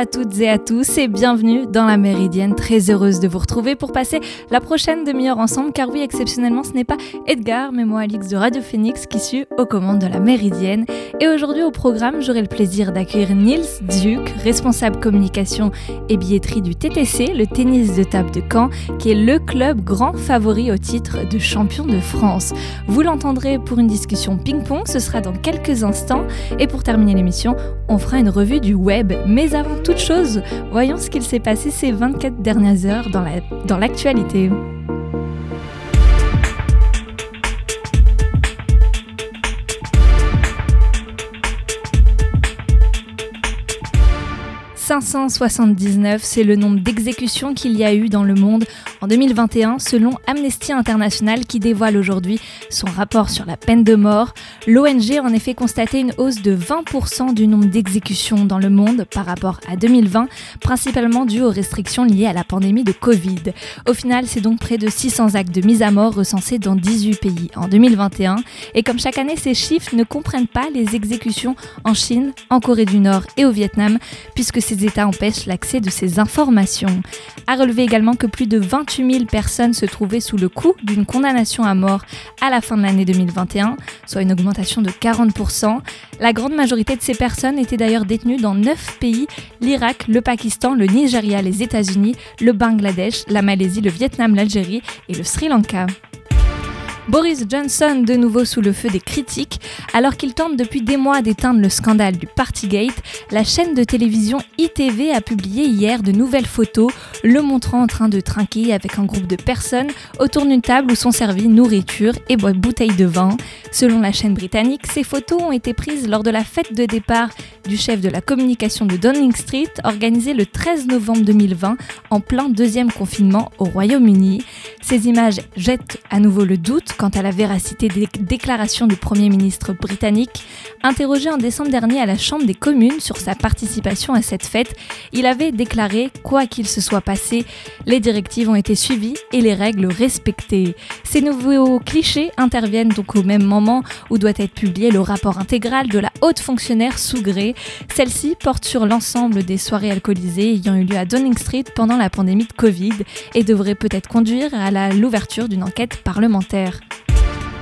À toutes et à tous et bienvenue dans la Méridienne. Très heureuse de vous retrouver pour passer la prochaine demi-heure ensemble car oui, exceptionnellement, ce n'est pas Edgar mais moi Alix de Radio Phoenix qui suis aux commandes de la Méridienne. Et aujourd'hui au programme, j'aurai le plaisir d'accueillir Nils Duc, responsable communication et billetterie du TTC, le tennis de table de Caen, qui est le club grand favori au titre de champion de France. Vous l'entendrez pour une discussion ping-pong, ce sera dans quelques instants. Et pour terminer l'émission, on fera une revue du web mais avant toute chose, voyons ce qu'il s'est passé ces 24 dernières heures dans l'actualité. La, dans 579, c'est le nombre d'exécutions qu'il y a eu dans le monde en 2021 selon Amnesty International qui dévoile aujourd'hui son rapport sur la peine de mort. L'ONG a en effet constaté une hausse de 20% du nombre d'exécutions dans le monde par rapport à 2020, principalement due aux restrictions liées à la pandémie de Covid. Au final, c'est donc près de 600 actes de mise à mort recensés dans 18 pays en 2021 et comme chaque année, ces chiffres ne comprennent pas les exécutions en Chine, en Corée du Nord et au Vietnam puisque ces États empêchent l'accès de ces informations. A relever également que plus de 28 000 personnes se trouvaient sous le coup d'une condamnation à mort à la fin de l'année 2021, soit une augmentation de 40%. La grande majorité de ces personnes étaient d'ailleurs détenues dans 9 pays, l'Irak, le Pakistan, le Nigeria, les États-Unis, le Bangladesh, la Malaisie, le Vietnam, l'Algérie et le Sri Lanka. Boris Johnson de nouveau sous le feu des critiques. Alors qu'il tente depuis des mois d'éteindre le scandale du Partygate, la chaîne de télévision ITV a publié hier de nouvelles photos le montrant en train de trinquer avec un groupe de personnes autour d'une table où sont servies nourriture et bouteilles de vin. Selon la chaîne britannique, ces photos ont été prises lors de la fête de départ du chef de la communication de Downing Street organisée le 13 novembre 2020 en plein deuxième confinement au Royaume-Uni. Ces images jettent à nouveau le doute quant à la véracité des déclarations du Premier ministre britannique. Interrogé en décembre dernier à la Chambre des communes sur sa participation à cette fête, il avait déclaré Quoi qu'il se soit passé, les directives ont été suivies et les règles respectées. Ces nouveaux clichés interviennent donc au même moment où doit être publié le rapport intégral de la haute fonctionnaire sous gré. Celle-ci porte sur l'ensemble des soirées alcoolisées ayant eu lieu à Downing Street pendant la pandémie de Covid et devrait peut-être conduire à l'ouverture d'une enquête parlementaire.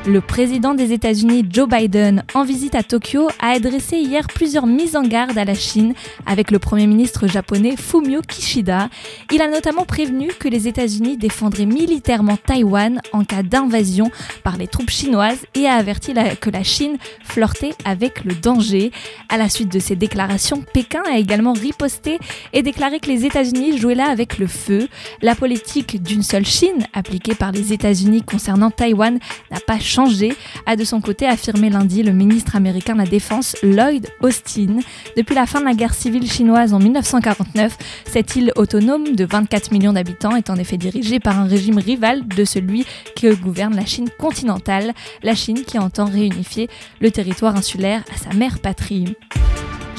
Le président des États-Unis Joe Biden, en visite à Tokyo, a adressé hier plusieurs mises en garde à la Chine avec le Premier ministre japonais Fumio Kishida. Il a notamment prévenu que les États-Unis défendraient militairement Taïwan en cas d'invasion par les troupes chinoises et a averti que la Chine flirtait avec le danger. À la suite de ces déclarations, Pékin a également riposté et déclaré que les États-Unis jouaient là avec le feu. La politique d'une seule Chine appliquée par les États-Unis concernant Taïwan n'a pas changé a de son côté affirmé lundi le ministre américain de la Défense Lloyd Austin. Depuis la fin de la guerre civile chinoise en 1949, cette île autonome de 24 millions d'habitants est en effet dirigée par un régime rival de celui que gouverne la Chine continentale, la Chine qui entend réunifier le territoire insulaire à sa mère patrie.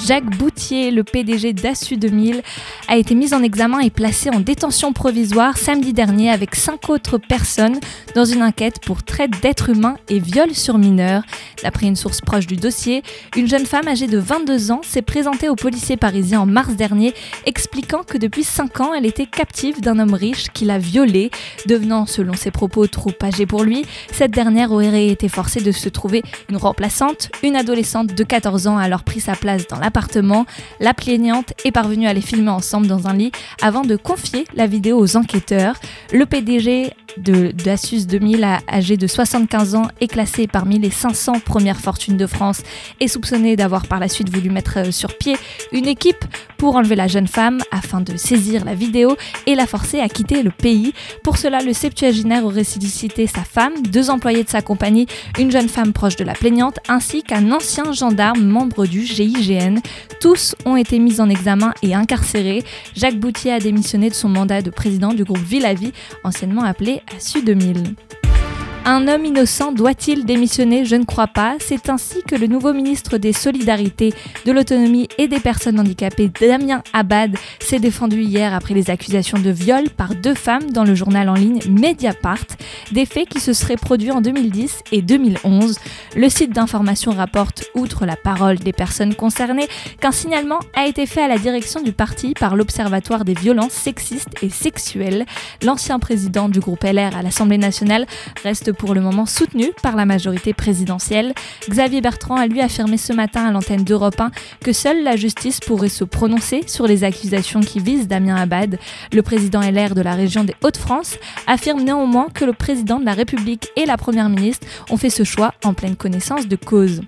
Jacques Boutier, le PDG d'Assu 2000, a été mis en examen et placé en détention provisoire samedi dernier avec cinq autres personnes dans une enquête pour traite d'êtres humains et viol sur mineurs. D'après une source proche du dossier, une jeune femme âgée de 22 ans s'est présentée aux policiers parisiens en mars dernier, expliquant que depuis 5 ans, elle était captive d'un homme riche qui l'a violée. Devenant, selon ses propos, trop âgée pour lui, cette dernière aurait été forcée de se trouver une remplaçante. Une adolescente de 14 ans a alors pris sa place dans la appartement. La plaignante est parvenue à les filmer ensemble dans un lit avant de confier la vidéo aux enquêteurs. Le PDG d'Asus 2000, âgé de 75 ans, est classé parmi les 500 premières fortunes de France et soupçonné d'avoir par la suite voulu mettre euh, sur pied une équipe pour enlever la jeune femme afin de saisir la vidéo et la forcer à quitter le pays. Pour cela, le septuagénaire aurait sollicité sa femme, deux employés de sa compagnie, une jeune femme proche de la plaignante, ainsi qu'un ancien gendarme membre du GIGN. Tous ont été mis en examen et incarcérés. Jacques Boutier a démissionné de son mandat de président du groupe Villavie, anciennement appelé ASU 2000. Un homme innocent doit-il démissionner Je ne crois pas. C'est ainsi que le nouveau ministre des Solidarités, de l'Autonomie et des Personnes handicapées, Damien Abad, s'est défendu hier après les accusations de viol par deux femmes dans le journal en ligne Mediapart, des faits qui se seraient produits en 2010 et 2011. Le site d'information rapporte, outre la parole des personnes concernées, qu'un signalement a été fait à la direction du parti par l'Observatoire des violences sexistes et sexuelles. L'ancien président du groupe LR à l'Assemblée nationale reste pour le moment soutenu par la majorité présidentielle. Xavier Bertrand a lui affirmé ce matin à l'antenne d'Europe 1 que seule la justice pourrait se prononcer sur les accusations qui visent Damien Abad. Le président LR de la région des Hauts-de-France affirme néanmoins que le président de la République et la première ministre ont fait ce choix en pleine connaissance de cause.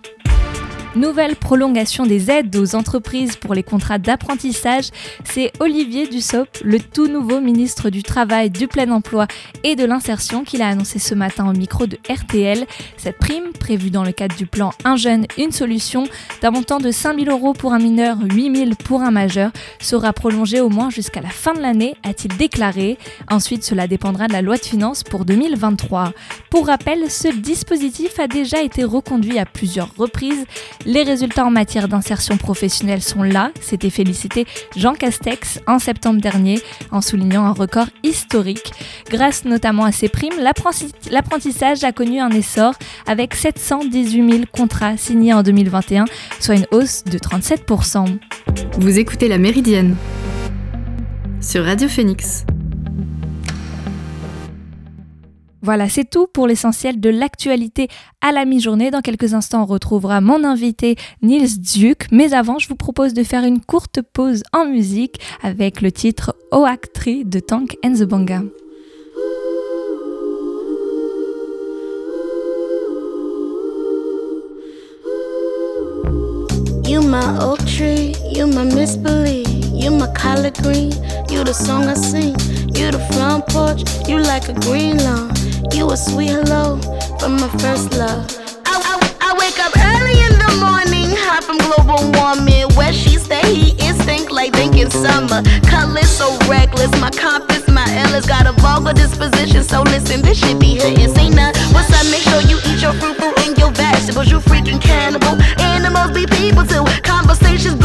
Nouvelle prolongation des aides aux entreprises pour les contrats d'apprentissage, c'est Olivier Dussopt, le tout nouveau ministre du Travail, du Plein Emploi et de l'Insertion, qui l'a annoncé ce matin au micro de RTL. Cette prime, prévue dans le cadre du plan Un jeune, une solution, d'un montant de 5 000 euros pour un mineur, 8 000 pour un majeur, sera prolongée au moins jusqu'à la fin de l'année, a-t-il déclaré. Ensuite, cela dépendra de la loi de finances pour 2023. Pour rappel, ce dispositif a déjà été reconduit à plusieurs reprises. Les résultats en matière d'insertion professionnelle sont là, s'était félicité Jean Castex en septembre dernier en soulignant un record historique. Grâce notamment à ces primes, l'apprentissage a connu un essor avec 718 000 contrats signés en 2021, soit une hausse de 37%. Vous écoutez La Méridienne sur Radio Phoenix. Voilà, c'est tout pour l'essentiel de l'actualité à la mi-journée. Dans quelques instants, on retrouvera mon invité Nils Duke. Mais avant, je vous propose de faire une courte pause en musique avec le titre Oak de Tank and the Banga. You my oak tree, you my misbelief, you my collard green, you the song I sing, you the front porch, you like a green lawn. You a sweet hello from my first love. I, I, I wake up early in the morning, hot from global warming. Where she stay, he instinct like thinking summer. Colors so reckless, my compass, my Ella's got a vulgar disposition. So listen, this should be hitting. Say nah, what's up? Make sure you eat your fruit, fruit and your vegetables. You freaking cannibal. Animals be people too. Conversations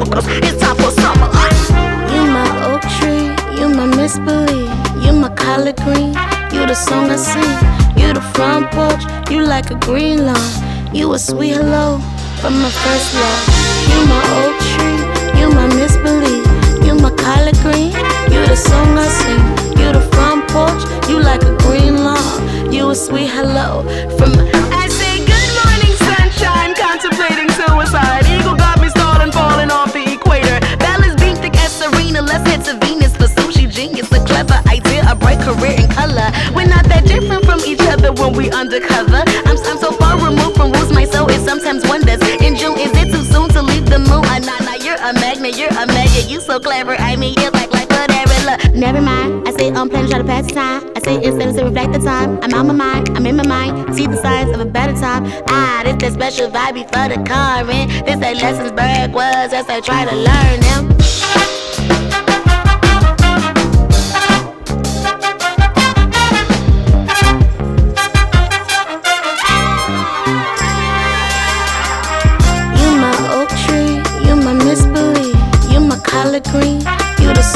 these. It's time for summer. You my oak tree, you my misbelief, you my collard green, you the song I sing, you the front porch, you like a green lawn, you a sweet hello from my first love. You my oak tree, you my misbelief, you my collard green, you the song I sing, you the front porch, you like a green lawn, you a sweet hello from my I say good morning sunshine, contemplating suicide. Clever idea, a bright career in color. We're not that different from each other when we undercover. I'm, I'm so far removed from rules, my soul is sometimes wonders. In June, is it too soon to leave the moon? Uh, nah, nah, you're a magnet, you're a magnet. You so clever, I mean, you like like whatever. Look, never mind. I say I'm on plan, try to pass the time. I say instead to reflect the time. I'm on my mind, I'm in my mind. See the signs of a better time. Ah, this that special vibe before the current. This that lessons Berg was as I try to learn them.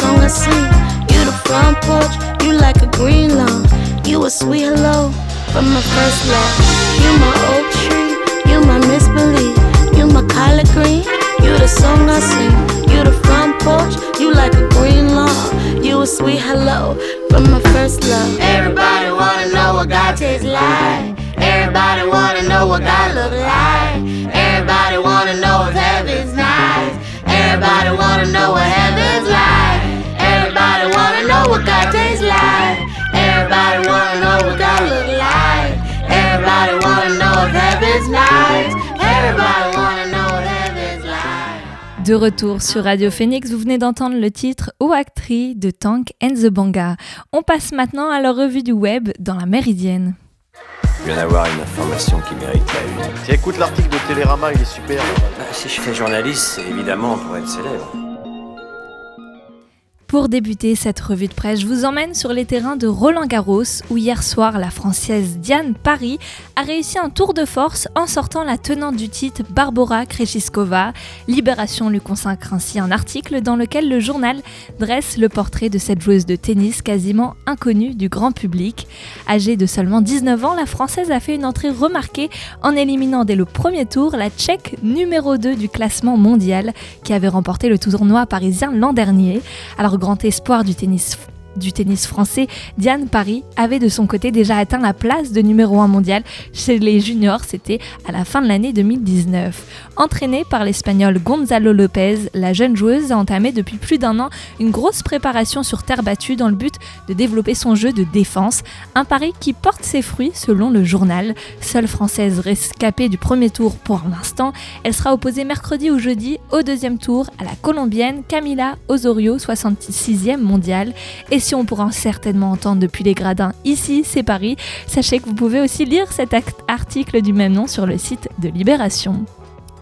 Song I sing, you the front porch, you like a green lawn, you a sweet hello from my first love. You my oak tree, you my misbelief, you my collard green, you the song I sing, you the front porch, you like a green lawn, you a sweet hello from my first love. Everybody wanna know what God tastes like. Everybody wanna know what God look like. Everybody wanna know if heaven's nice. Everybody wanna know what heaven's like. Everybody wanna know what God look like. Everybody wanna know if heaven's nice. Everybody wanna know what heaven's like. De retour sur Radio Phoenix, vous venez d'entendre le titre Oactree de Tank and the Banga. On passe maintenant à la revue du web dans la Méridienne. Je viens d'avoir une information qui mérite la une. Tiens, écoute l'article de Télérama, il est super. Bah, si je fais journaliste, c'est évidemment pour être célèbre. Pour débuter cette revue de presse, je vous emmène sur les terrains de Roland Garros où hier soir la Française Diane Paris a réussi un tour de force en sortant la tenante du titre Barbara Krejcikova. Libération lui consacre ainsi un article dans lequel le journal dresse le portrait de cette joueuse de tennis quasiment inconnue du grand public. Âgée de seulement 19 ans, la Française a fait une entrée remarquée en éliminant dès le premier tour la Tchèque numéro 2 du classement mondial qui avait remporté le tournoi parisien l'an dernier. Alors grand espoir du tennis du tennis français, Diane Paris avait de son côté déjà atteint la place de numéro 1 mondial chez les juniors, c'était à la fin de l'année 2019. Entraînée par l'espagnol Gonzalo Lopez, la jeune joueuse a entamé depuis plus d'un an une grosse préparation sur terre battue dans le but de développer son jeu de défense, un pari qui porte ses fruits selon le journal. Seule française rescapée du premier tour pour l'instant, elle sera opposée mercredi ou jeudi au deuxième tour à la colombienne Camila Osorio, 66e mondiale. Si on pourra certainement entendre depuis les gradins ici, c'est Paris, sachez que vous pouvez aussi lire cet article du même nom sur le site de Libération.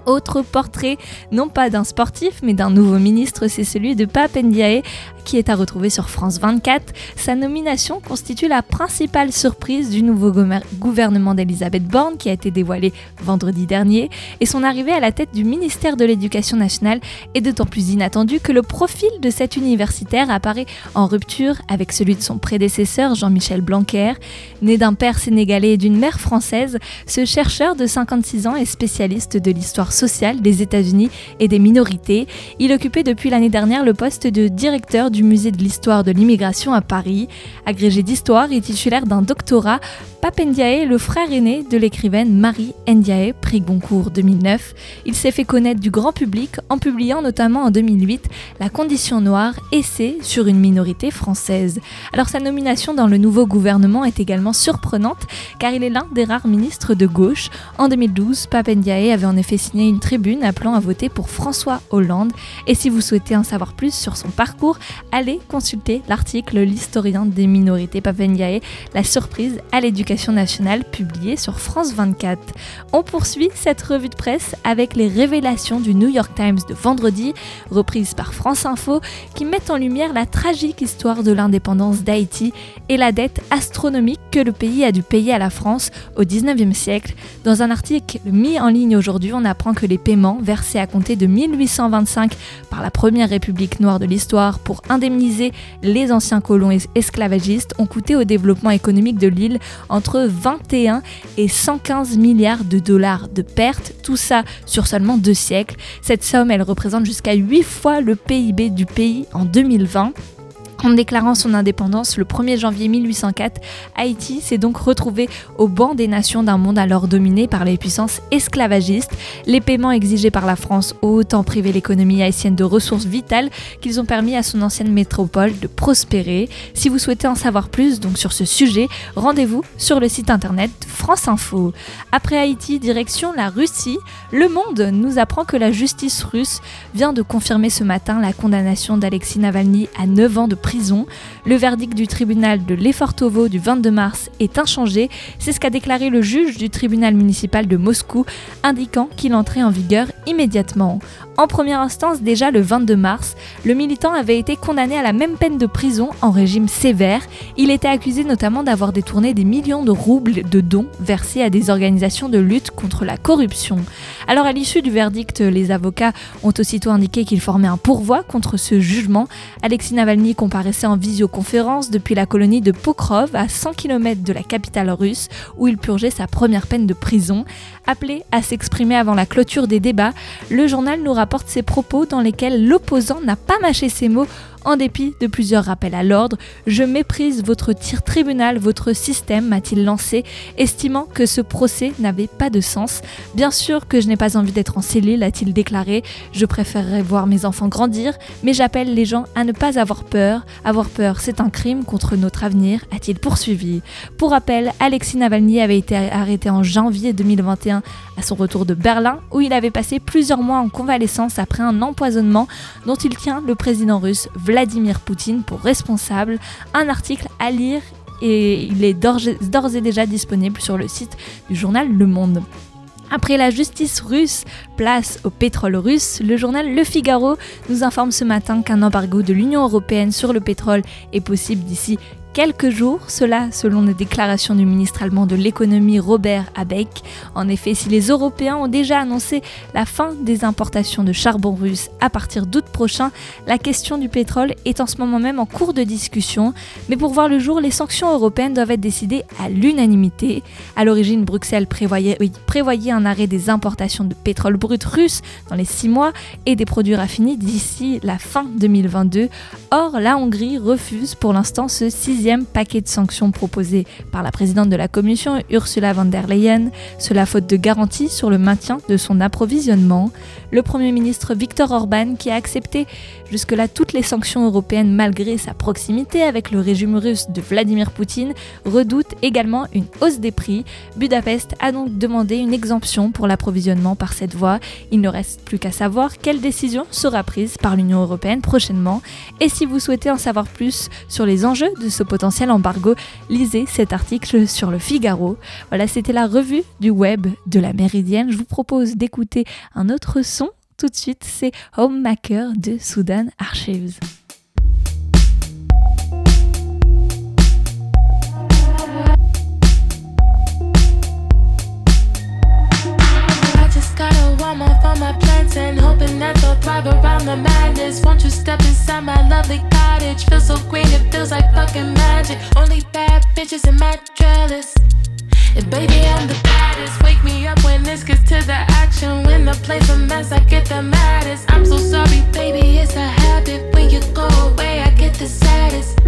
Autre portrait, non pas d'un sportif, mais d'un nouveau ministre, c'est celui de Pape Ndiaye, qui est à retrouver sur France 24. Sa nomination constitue la principale surprise du nouveau gouvernement d'Elisabeth Borne, qui a été dévoilé vendredi dernier, et son arrivée à la tête du ministère de l'Éducation nationale est d'autant plus inattendue que le profil de cet universitaire apparaît en rupture avec celui de son prédécesseur Jean-Michel Blanquer. Né d'un père sénégalais et d'une mère française, ce chercheur de 56 ans est spécialiste de l'histoire sociale des États-Unis et des minorités. Il occupait depuis l'année dernière le poste de directeur du musée de l'histoire de l'immigration à Paris. Agrégé d'histoire et titulaire d'un doctorat, Pape Ndiaye le frère aîné de l'écrivaine Marie Ndiaye, prix Goncourt 2009. Il s'est fait connaître du grand public en publiant notamment en 2008 La condition noire, essai sur une minorité française. Alors sa nomination dans le nouveau gouvernement est également surprenante car il est l'un des rares ministres de gauche. En 2012, Pape Ndiaye avait en effet signé une tribune appelant à voter pour François Hollande. Et si vous souhaitez en savoir plus sur son parcours, allez consulter l'article L'historien des minorités Pape Ndiaye, la surprise à l'éducation nationale publié sur France 24. On poursuit cette revue de presse avec les révélations du New York Times de vendredi, reprises par France Info, qui mettent en lumière la tragique histoire de l'indépendance d'Haïti et la dette astronomique que le pays a dû payer à la France au 19e siècle. Dans un article mis en ligne aujourd'hui, on apprend que les paiements versés à compter de 1825 par la première république noire de l'histoire pour indemniser les anciens colons esclavagistes ont coûté au développement économique de l'île entre entre 21 et 115 milliards de dollars de pertes, tout ça sur seulement deux siècles. Cette somme, elle représente jusqu'à 8 fois le PIB du pays en 2020. En déclarant son indépendance le 1er janvier 1804, Haïti s'est donc retrouvé au banc des nations d'un monde alors dominé par les puissances esclavagistes. Les paiements exigés par la France ont autant privé l'économie haïtienne de ressources vitales qu'ils ont permis à son ancienne métropole de prospérer. Si vous souhaitez en savoir plus donc sur ce sujet, rendez-vous sur le site internet France Info. Après Haïti, direction la Russie, Le Monde nous apprend que la justice russe vient de confirmer ce matin la condamnation d'Alexis Navalny à 9 ans de Le verdict du tribunal de Lefortovo du 22 mars est inchangé, c'est ce qu'a déclaré le juge du tribunal municipal de Moscou, indiquant qu'il entrait en vigueur immédiatement. En première instance, déjà le 22 mars, le militant avait été condamné à la même peine de prison en régime sévère. Il était accusé notamment d'avoir détourné des millions de roubles de dons versés à des organisations de lutte contre la corruption. Alors à l'issue du verdict, les avocats ont aussitôt indiqué qu'ils formaient un pourvoi contre ce jugement. Alexis Navalny comparaissait en visioconférence depuis la colonie de Pokrov à 100 km de la capitale russe où il purgeait sa première peine de prison. Appelé à s'exprimer avant la clôture des débats, le journal nous rapporte ses propos dans lesquels l'opposant n'a pas mâché ses mots en dépit de plusieurs rappels à l'ordre, je méprise votre tir tribunal, votre système, m'a-t-il lancé, estimant que ce procès n'avait pas de sens. Bien sûr que je n'ai pas envie d'être en cellule, a-t-il déclaré. Je préférerais voir mes enfants grandir, mais j'appelle les gens à ne pas avoir peur. Avoir peur, c'est un crime contre notre avenir, a-t-il poursuivi. Pour rappel, Alexis Navalny avait été arrêté en janvier 2021 à son retour de Berlin, où il avait passé plusieurs mois en convalescence après un empoisonnement dont il tient le président russe Vladimir Vladimir Poutine pour responsable. Un article à lire et il est d'ores et déjà disponible sur le site du journal Le Monde. Après la justice russe, place au pétrole russe, le journal Le Figaro nous informe ce matin qu'un embargo de l'Union européenne sur le pétrole est possible d'ici quelques jours, cela selon les déclarations du ministre allemand de l'économie Robert Habeck. En effet, si les Européens ont déjà annoncé la fin des importations de charbon russe à partir d'août prochain, la question du pétrole est en ce moment même en cours de discussion. Mais pour voir le jour, les sanctions européennes doivent être décidées à l'unanimité. À l'origine, Bruxelles prévoyait, prévoyait un arrêt des importations de pétrole brut russe dans les six mois et des produits raffinés d'ici la fin 2022. Or, la Hongrie refuse pour l'instant ce sixième paquet de sanctions proposé par la présidente de la Commission, Ursula von der Leyen, cela faute de garantie sur le maintien de son approvisionnement. Le Premier ministre Viktor Orban, qui a accepté jusque-là toutes les sanctions européennes malgré sa proximité avec le régime russe de Vladimir Poutine, redoute également une hausse des prix. Budapest a donc demandé une exemption pour l'approvisionnement par cette voie. Il ne reste plus qu'à savoir quelle décision sera prise par l'Union européenne prochainement. Et si vous souhaitez en savoir plus sur les enjeux de ce potentiel embargo, lisez cet article sur le Figaro. Voilà, c'était la revue du web de la Méridienne. Je vous propose d'écouter un autre son. Tout de suite, c'est Homemaker de Sudan Archives. And hoping that they'll thrive around the madness. Won't you step inside my lovely cottage? Feels so green, it feels like fucking magic. Only bad bitches in my trellis. And baby, I'm the baddest. Wake me up when this gets to the action. When the place a mess, I get the maddest. I'm so sorry, baby, it's a habit. When you go away, I get the saddest.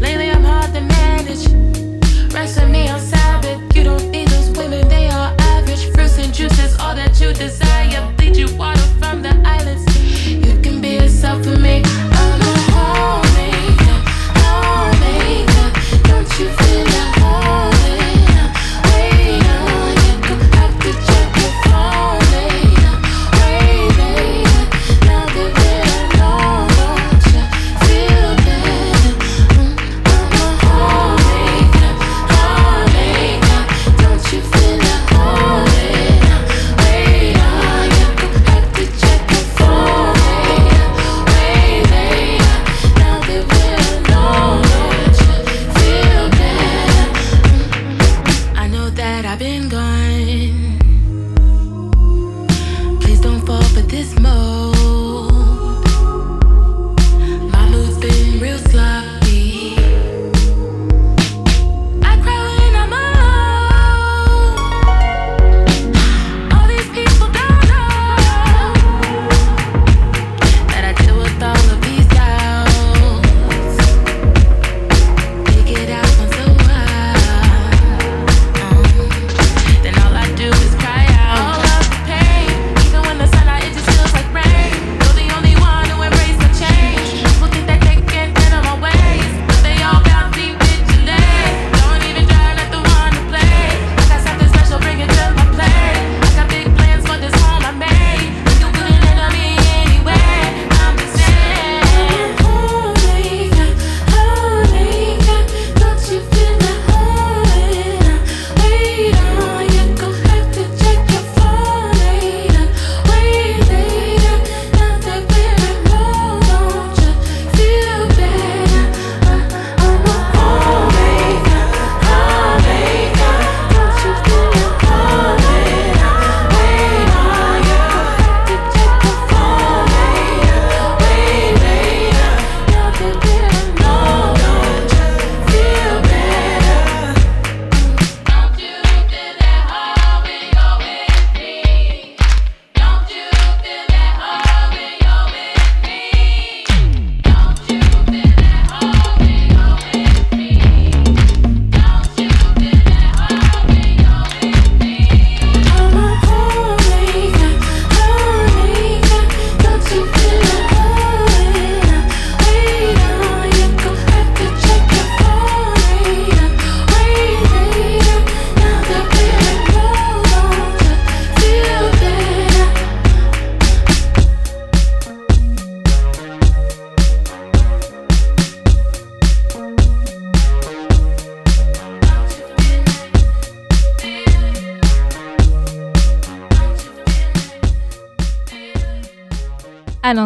Lately, I'm hard to manage. Rest with me on Sabbath. You don't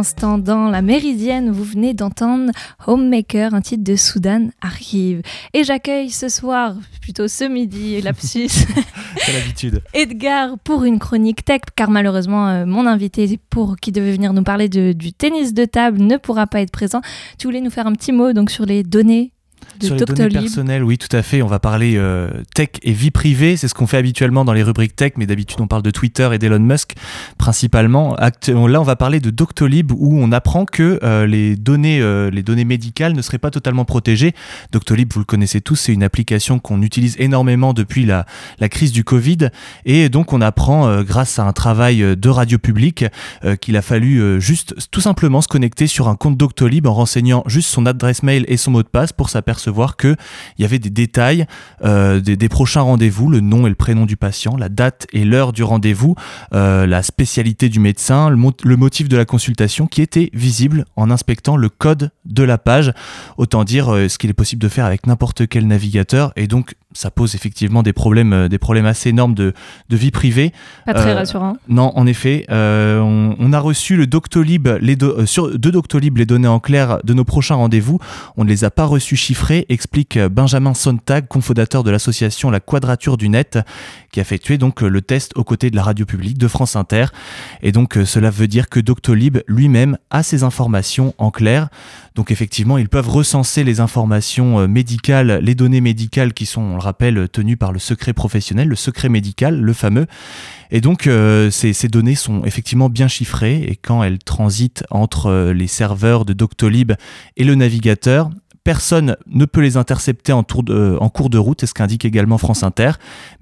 l'instant, dans la Méridienne, vous venez d'entendre Homemaker, un titre de Soudan arrive. Et j'accueille ce soir, plutôt ce midi, lapsus, C'est l'habitude. Edgar pour une chronique tech, car malheureusement, euh, mon invité pour qui devait venir nous parler de- du tennis de table ne pourra pas être présent. Tu voulais nous faire un petit mot donc sur les données de Sur les données personnelles, oui, tout à fait. On va parler euh, tech et vie privée. C'est ce qu'on fait habituellement dans les rubriques tech, mais d'habitude on parle de Twitter et d'Elon Musk principalement. Là, on va parler de Doctolib où on apprend que euh, les données, euh, les données médicales ne seraient pas totalement protégées. Doctolib, vous le connaissez tous, c'est une application qu'on utilise énormément depuis la, la crise du Covid, et donc on apprend grâce à un travail de radio publique qu'il a fallu juste tout simplement se connecter sur un compte Doctolib en renseignant juste son adresse mail et son mot de passe pour s'apercevoir que il y avait des détails euh, des, prochains rendez-vous, le nom et le prénom du patient, la date et l'heure du rendez-vous, euh, la spécialité du médecin, le motif de la consultation qui était visible en inspectant le code de la page. Autant dire euh, ce qu'il est possible de faire avec n'importe quel navigateur et donc ça pose effectivement des problèmes, euh, des problèmes assez énormes de, de vie privée. Pas très Euh, rassurant. Non, en effet, euh, on, on a reçu le Doctolib, les do- euh, sur, de Doctolib les données en clair de nos prochains rendez-vous. On ne les a pas reçus chiffrés, explique Benjamin Sontag, cofondateur de l'association La Quadrature du Net, qui a effectué donc le test aux côtés de la radio publique de France Inter. Et donc cela veut dire que Doctolib lui-même a ces informations en clair. Donc effectivement, ils peuvent recenser les informations euh, médicales, les données médicales qui sont, on le rappelle, tenues par le secret professionnel, le secret médical, le fameux. Et donc, euh, ces, ces données sont effectivement bien chiffrées et quand elles transitent entre euh, les serveurs de Doctolib et le navigateur, personne ne peut les intercepter de- en cours de route, c'est ce qu'indique également France Inter,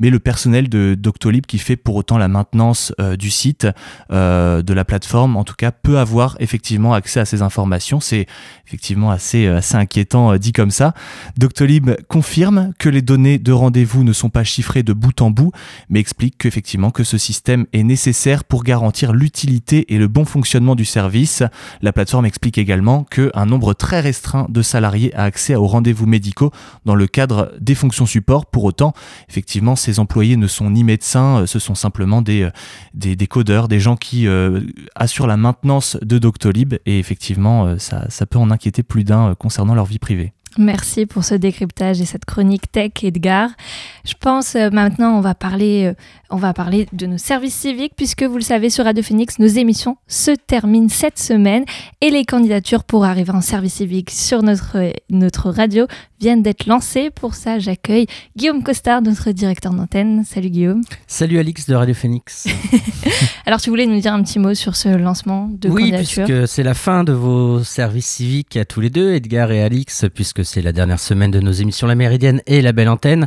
mais le personnel de Doctolib qui fait pour autant la maintenance euh, du site, euh, de la plateforme, en tout cas, peut avoir effectivement accès à ces informations. C'est effectivement assez, euh, assez inquiétant euh, dit comme ça. Doctolib confirme que les données de rendez-vous ne sont pas chiffrées de bout en bout, mais explique qu'effectivement que ce système est nécessaire pour garantir l'utilité et le bon fonctionnement du service. La plateforme explique également qu'un nombre très restreint de salariés a accès aux rendez-vous médicaux dans le cadre des fonctions support. Pour autant, effectivement, ces employés ne sont ni médecins, euh, ce sont simplement des, euh, des, des codeurs, des gens qui euh, assurent la maintenance de Doctolib et effectivement, ça, peut en inquiéter plus d'un concernant leur vie privée. Merci pour ce décryptage et cette chronique tech, Edgar. Je pense euh, maintenant on va parler, euh, on va parler de nos services civiques puisque vous le savez sur Radio Phoenix, nos émissions se terminent cette semaine et les candidatures pour arriver en service civique sur notre euh, notre radio viennent d'être lancées. Pour ça, j'accueille Guillaume Costard, notre directeur d'antenne. Salut Guillaume. Salut Alix de Radio Phoenix. Alors tu voulais nous dire un petit mot sur ce lancement de oui, candidature? puisque c'est la fin de vos services civiques à tous les deux, Edgar et Alix, puisque c'est la dernière semaine de nos émissions La Méridienne et La Belle Antenne.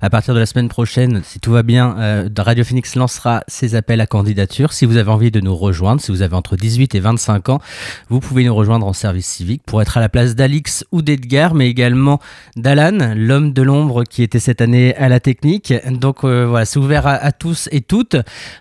À partir de la semaine prochaine, si tout va bien, euh, Radio Phoenix lancera ses appels à candidature. Si vous avez envie de nous rejoindre, si vous avez entre 18 et 25 ans, vous pouvez nous rejoindre en service civique pour être à la place d'Alix ou d'Edgar, mais également d'Alan, l'homme de l'ombre qui était cette année à la technique. Donc euh, voilà, c'est ouvert à, tous et toutes.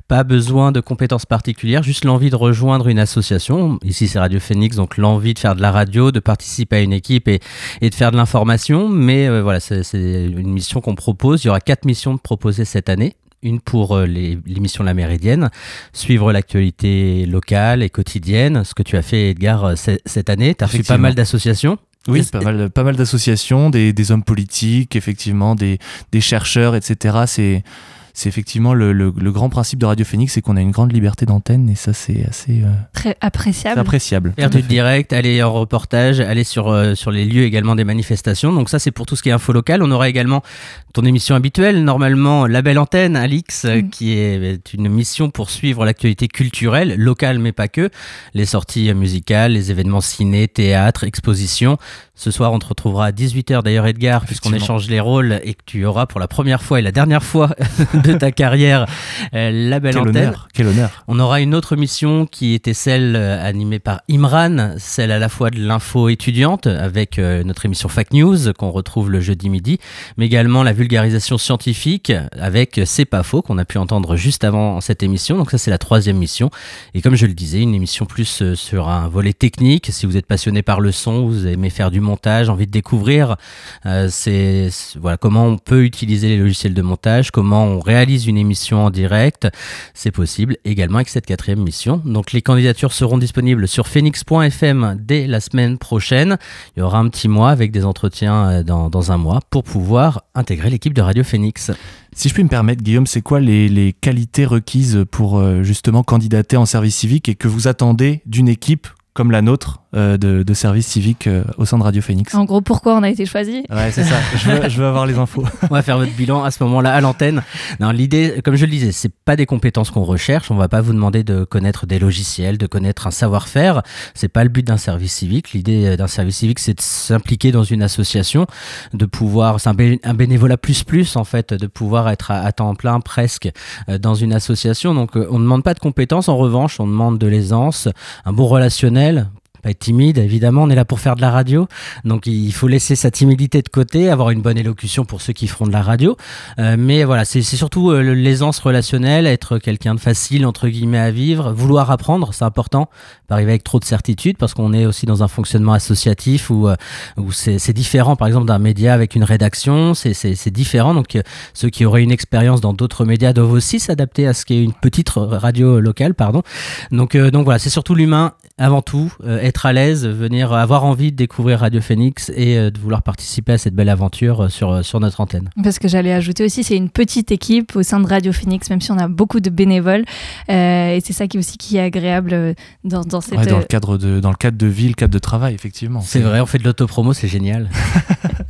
Pas besoin de compétences particulières, juste l'envie de rejoindre une association. Ici, c'est Radio Phoenix, donc l'envie de faire de la radio, de participer à une équipe et, et de faire de l'information. Mais euh, voilà, c'est une mission qu'on propose. Il y aura quatre missions de proposer cette année. Une pour euh, l'émission La Méridienne, suivre l'actualité locale et quotidienne, ce que tu as fait Edgar euh, ce- cette année. Tu as reçu pas mal d'associations. Oui, pas mal, pas mal d'associations, des, des hommes politiques, effectivement, des, des chercheurs, etc. C'est, c'est effectivement le, le- le grand principe de Radio Phoenix, c'est qu'on a une grande liberté d'antenne et ça, c'est assez euh, Très c'est appréciable. appréciable. Faire du direct, aller en reportage, aller sur, euh, sur les lieux également des manifestations. Donc ça, c'est pour tout ce qui est info local. On aura également ton émission habituelle, normalement La Belle Antenne, Alix, euh, Mm. qui est une mission pour suivre l'actualité culturelle, locale mais pas que, les sorties musicales, les événements ciné, théâtre, expositions. Ce soir, on te retrouvera à 18h d'ailleurs, Edgar, puisqu'on échange les rôles et que tu auras pour la première fois et la dernière fois de ta carrière euh, La Belle Quel Antenne. honneur, quel honneur. On aura une autre mission qui était celle euh, animée par Imran, celle à la fois de l'info étudiante avec euh, notre émission Fact News qu'on retrouve le jeudi midi, mais également la vulgarisation scientifique avec C'est pas faux qu'on a pu entendre juste avant cette émission. Donc ça c'est la troisième mission. Et comme je le disais, une émission plus sur un volet technique. Si vous êtes passionné par le son, vous aimez faire du montage, envie de découvrir euh, c'est voilà comment on peut utiliser les logiciels de montage, comment on réalise une émission en direct, c'est possible également avec cette quatrième mission. Donc les candidatures seront disponibles sur phoenix.fm dès la semaine prochaine. Il y aura un petit mois avec des entretiens euh, dans, un mois pour pouvoir intégrer l'équipe de Radio Phoenix. Si je puis me permettre, Guillaume, c'est quoi les, qualités requises pour euh, justement candidater en service civique et que vous attendez d'une équipe comme la nôtre? De, de, service civique euh, au sein de Radio Phoenix. En gros, pourquoi on a été choisi Ouais, c'est ça. Je veux, je veux, avoir les infos. on va faire votre bilan à ce moment-là à l'antenne. Non, l'idée, comme je le disais, c'est pas des compétences qu'on recherche. On va pas vous demander de connaître des logiciels, de connaître un savoir-faire. C'est pas le but d'un service civique. L'idée euh, d'un service civique, c'est de s'impliquer dans une association, de pouvoir, c'est un, bé un, bénévolat plus plus en fait, de pouvoir être à, à temps plein presque dans une association. Donc, on ne demande pas de compétences. En revanche, on demande de l'aisance, un bon relationnel pas être timide, évidemment, on est là pour faire de la radio, donc il faut laisser sa timidité de côté, avoir une bonne élocution pour ceux qui feront de la radio, euh, mais voilà, c'est surtout euh, l'aisance relationnelle, être quelqu'un de facile, entre guillemets, à vivre, vouloir apprendre, c'est important, arriver avec trop de certitude, parce qu'on est aussi dans un fonctionnement associatif où, euh, où c'est différent, par exemple, d'un média avec une rédaction, c'est différent, donc euh, ceux qui auraient une expérience dans d'autres médias doivent aussi s'adapter à ce qu'est une petite radio locale, pardon, donc, euh, donc voilà, c'est surtout l'humain avant tout, être à l'aise, venir avoir envie de découvrir Radio Phoenix et de vouloir participer à cette belle aventure sur, sur notre antenne. Parce que j'allais ajouter aussi, c'est une petite équipe au sein de Radio Phoenix, même si on a beaucoup de bénévoles. Et c'est ça qui aussi qui est agréable dans cette... Ouais, dans, le cadre de, dans le cadre de vie, le cadre de travail, effectivement. C'est vrai, on fait de l'autopromo, c'est génial.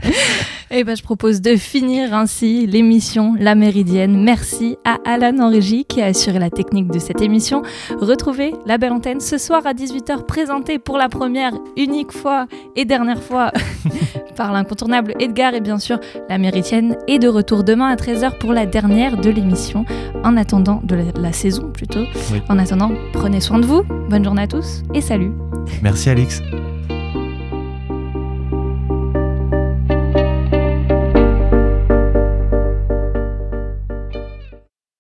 Et ben, je propose de finir ainsi l'émission La Méridienne. Merci à Alan Henrigy qui a assuré la technique de cette émission. Retrouvez la belle antenne ce soir à 18h, présentée pour la première, unique fois et dernière fois par l'incontournable Edgar et bien sûr La Méridienne est de retour demain à 13h pour la dernière de l'émission. En attendant, de la, la saison plutôt. Oui. En attendant, prenez soin de vous. Bonne journée à tous et salut. Merci Alix.